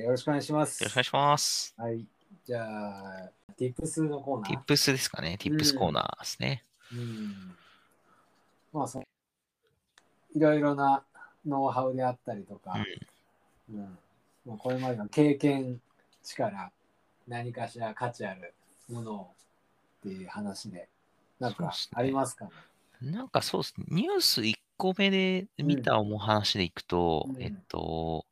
よろしくお願いします。よろしくお願いします。はい。じゃあ、Tips のコーナー。Tips ですかね。Tips コーナーですね。うん。まあ、そのいろいろなノウハウであったりとか、うんまあ、これまでの経験、力、何かしら価値あるものをっていう話で、なんかありますかね？なんかそうですね。ニュース1個目で見たお話でいくと、うんえっと、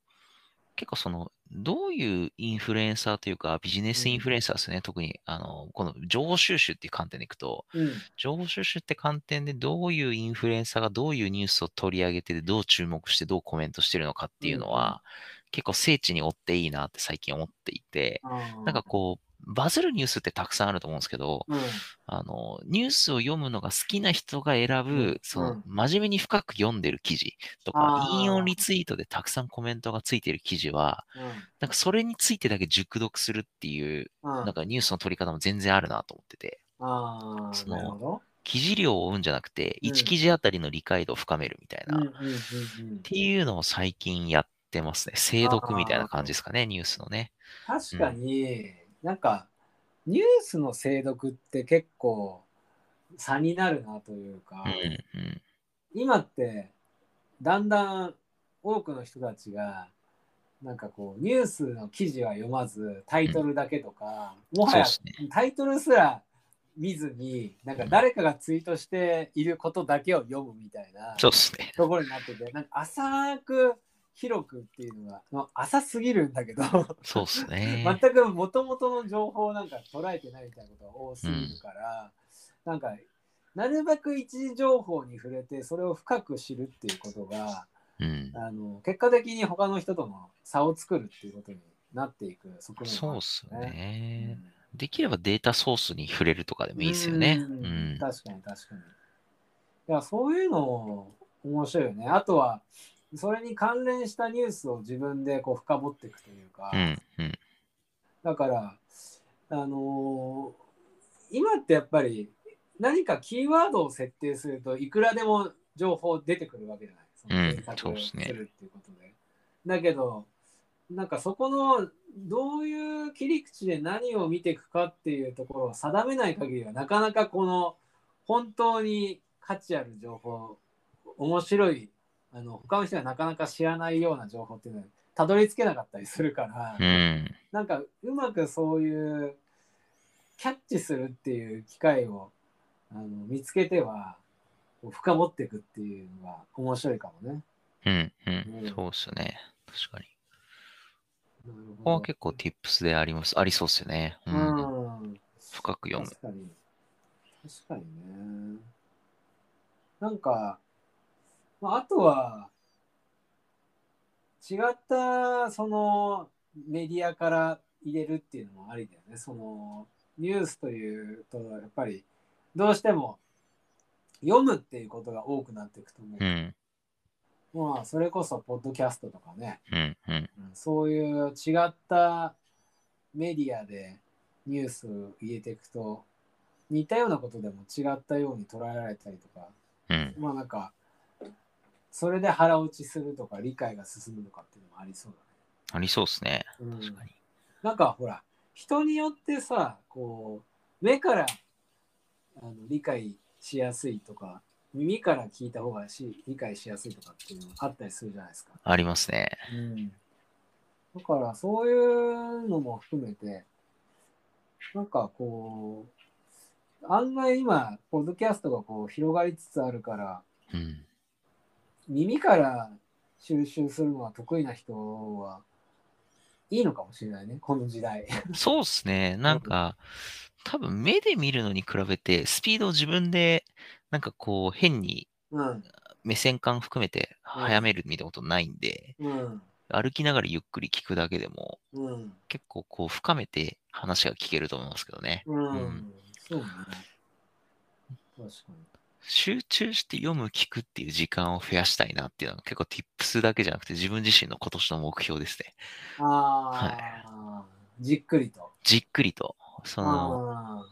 結構その、どういうインフルエンサーというか、ビジネスインフルエンサーですね。特に、あの、この情報収集っていう観点でいくと、うん。情報収集って観点でどういうインフルエンサーがどういうニュースを取り上げてて、どう注目してどうコメントしてるのかっていうのは、結構精緻に追っていいなって最近思っていて、なんかこう、バズるニュースってたくさんあると思うんですけど、うん、あの、ニュースを読むのが好きな人が選ぶ、うん。そうのん、真面目に深く読んでる記事とか引用リツイートでたくさんコメントがついてる記事は、なんかそれについてだけ熟読するっていう、うん。うんなんかニュースの取り方も全然あるなと思ってて、ああ、その。記事量を追うんじゃなくて、うん。1記事あたりの理解度を深めるみたいな、っていうのを最近やってますね。精読みたいな感じですかね、ニュースのね。確かに、なんかニュースの精読って結構差になるなというか、うん、うん。今ってだんだん多くの人たちがなんかこうニュースの記事は読まずタイトルだけとか、もはやタイトルすら見ずになんか誰かがツイートしていることだけを読むみたいな。ところになっててなんか浅く広くっていうのがまあ浅すぎるんだけどそうですね。全くもともとの情報をなんか捉えてないみたいなことが多すぎるから、なんかなるべく一時情報に触れてそれを深く知るっていうことがうん。あの結果的に他の人との差を作るっていうことになっていく側面そうっもすよあるんね。ね。できればデータソースに触れるとかでもいいですよね。ううんん。確かに確かに。いやそういうの面白いよね。あとはそれに関連したニュースを自分でこう深掘っていくというか、うん。うん。だから、あのー今ってやっぱり何かキーワードを設定するといくらでも情報出てくるわけじゃない。ですねするっていうことで。だけど、なんかそこのどういう切り口で何を見ていくかっていうところを定めない限りはなかなかこの本当に価値ある情報面白いあの他の人がなかなか知らないような情報っていうのはたどり着けなかったりするから、うん。なんかうまくそういうキャッチするっていう機会をあの見つけては深掘っていくっていうのが面白いかもね。うん。ううんん。そうっすよね。確かに。ここは結構 tips であります。ありそうっすよね。う。うんん。深く読む。確かに。確かにね。なんか、まあ、あとは、違ったそのメディアから入れるっていうのもありだよね。そのニュースというと、やっぱりどうしても読むっていうことが多くなっていくと思う。うん。まあ、それこそ、ポッドキャストとかね、うん。うん。うんそういう違ったメディアでニュースを入れていくと似たようなことでも違ったように捉えられたりとかうん。まあなんかそれで腹落ちするとか理解が進むとかっていうのもありそうありそうっすね。確かに。なんかほら人によってさこう目からあの理解しやすいとか耳から聞いた方がし理解しやすいとかっていうのがあったりするじゃないですか。ありますね。うん、だからそういうのも含めてなんかこう案外今ポッドキャストがこう広がりつつあるからうん。耳から収集するのが得意な人はいいのかもしれないね。この時代。そうっすね。なんか、多分目で見るのに比べて、スピードを自分で、なんかこう、変にうん。目線感含めてうん早めるみたいなことないんで、うん。歩きながらゆっくり聞くだけでも、うん。結構こう、深めて話が聞けると思いますけどね。うん、うん。そうね。確か集中して読む、聞くっていう時間を増やしたいなっていうのが結構 tips だけじゃなくて自分自身の今年の目標ですね。に。ああ、じっくりと。じっくりと、その、あ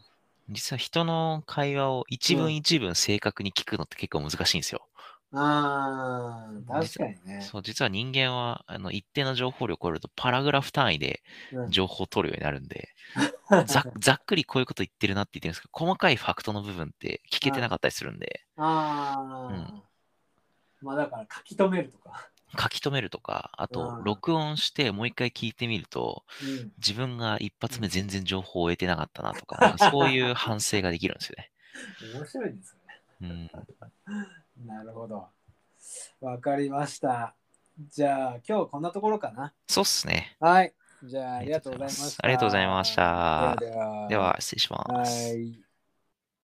実は人の会話を一うん文一文正確に聞くのって結構難しいんですよ。ああ、確かにね。そう、実は人間は、あの、一定の情報量を超えると、パラグラフ単位でうん 情報を取るようになるんで、ざっざっくりこういうこと言ってるなって言ってるんですけど、細かいファクトの部分って聞けてなかったりするんで、ああ、うんまあだから書き留めるとか。書き留めるとか、あとう、ん録音してもう一回聞いてみると、うん、自分が一発目全然情報を得てなかったなとか、なんかそういう反省ができるんですよね。面白いですね。うん、なるほど。わかりました。じゃあ今日はこんなところかな。そうっすね。はい。じゃあありがとうございました。ありがとうございましたではでは。では、失礼します。はい。